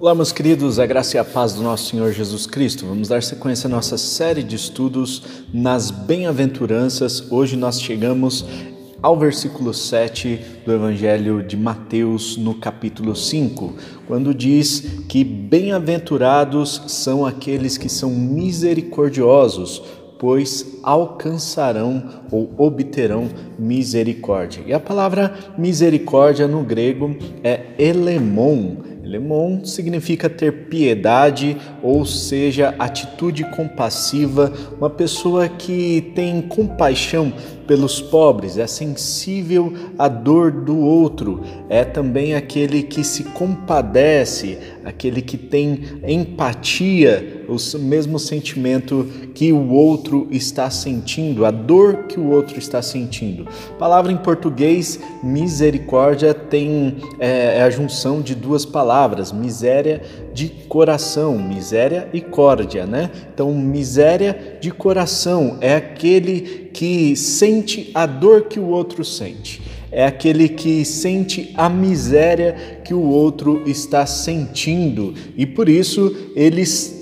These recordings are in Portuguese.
Olá, meus queridos, a graça e a paz do nosso Senhor Jesus Cristo. Vamos dar sequência à nossa série de estudos nas bem-aventuranças. Hoje nós chegamos ao versículo 7 do Evangelho de Mateus, no capítulo 5, quando diz que bem-aventurados são aqueles que são misericordiosos, pois alcançarão ou obterão misericórdia. E a palavra misericórdia no grego é elemon Lemon significa ter piedade, ou seja, atitude compassiva, uma pessoa que tem compaixão pelos pobres, é sensível à dor do outro, é também aquele que se compadece, aquele que tem empatia, o mesmo sentimento que o outro está sentindo, a dor que o outro está sentindo. A palavra em português, misericórdia, tem é, é a junção de duas palavras, miséria de coração, miséria e córdia, né? Então, miséria de coração é aquele que sente a dor que o outro sente é aquele que sente a miséria que o outro está sentindo e por isso eles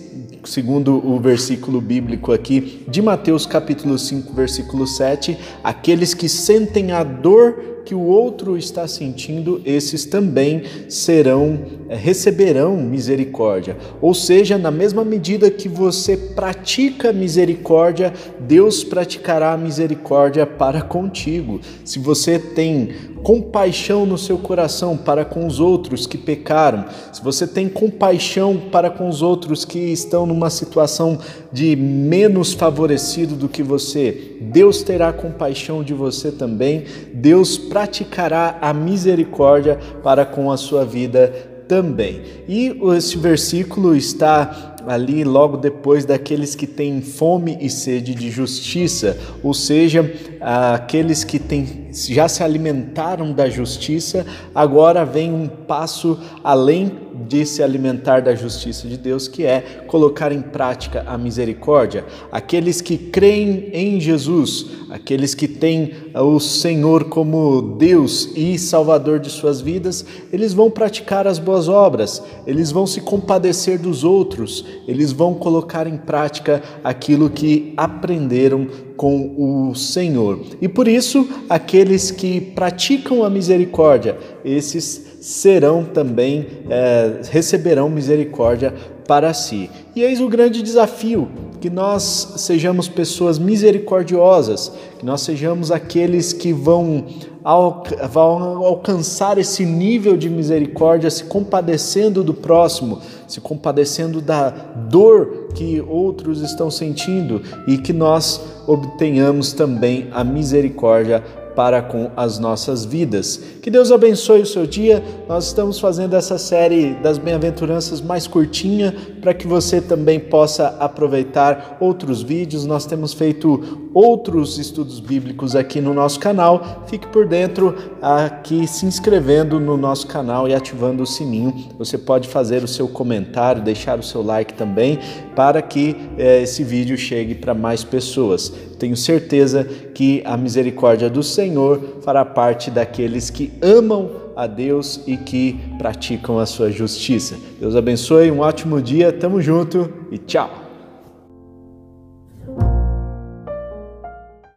segundo o versículo bíblico aqui de Mateus capítulo 5, versículo 7, aqueles que sentem a dor que o outro está sentindo, esses também serão, eh, receberão misericórdia. Ou seja, na mesma medida que você pratica misericórdia, Deus praticará misericórdia para contigo. Se você tem compaixão no seu coração para com os outros que pecaram, se você tem compaixão para com os outros que estão numa situação de menos favorecido do que você, Deus terá compaixão de você também. Deus praticará a misericórdia para com a sua vida também. E esse versículo está ali logo depois daqueles que têm fome e sede de justiça, ou seja, aqueles que têm, já se alimentaram da justiça, agora vem um passo além de se alimentar da justiça de Deus, que é colocar em prática a misericórdia. Aqueles que creem em Jesus, aqueles que têm o Senhor como Deus e Salvador de suas vidas, eles vão praticar as boas obras, eles vão se compadecer dos outros, eles vão colocar em prática aquilo que aprenderam com o Senhor. E por isso, aqueles que praticam a misericórdia, esses serão também, é, receberão misericórdia para si. E eis o grande desafio: que nós sejamos pessoas misericordiosas, que nós sejamos aqueles que vão, al vão alcançar esse nível de misericórdia, se compadecendo do próximo, se compadecendo da dor que outros estão sentindo e que nós obtenhamos também a misericórdia para com as nossas vidas. Que Deus abençoe o seu dia. Nós estamos fazendo essa série das bem-aventuranças mais curtinha para que você também possa aproveitar outros vídeos. Nós temos feito outros estudos bíblicos aqui no nosso canal. Fique por dentro aqui se inscrevendo no nosso canal e ativando o sininho. Você pode fazer o seu comentário, deixar o seu like também para que eh, esse vídeo chegue para mais pessoas. Tenho certeza que a misericórdia do Senhor fará parte daqueles que amam a Deus e que praticam a sua justiça. Deus abençoe, um ótimo dia, tamo junto e tchau!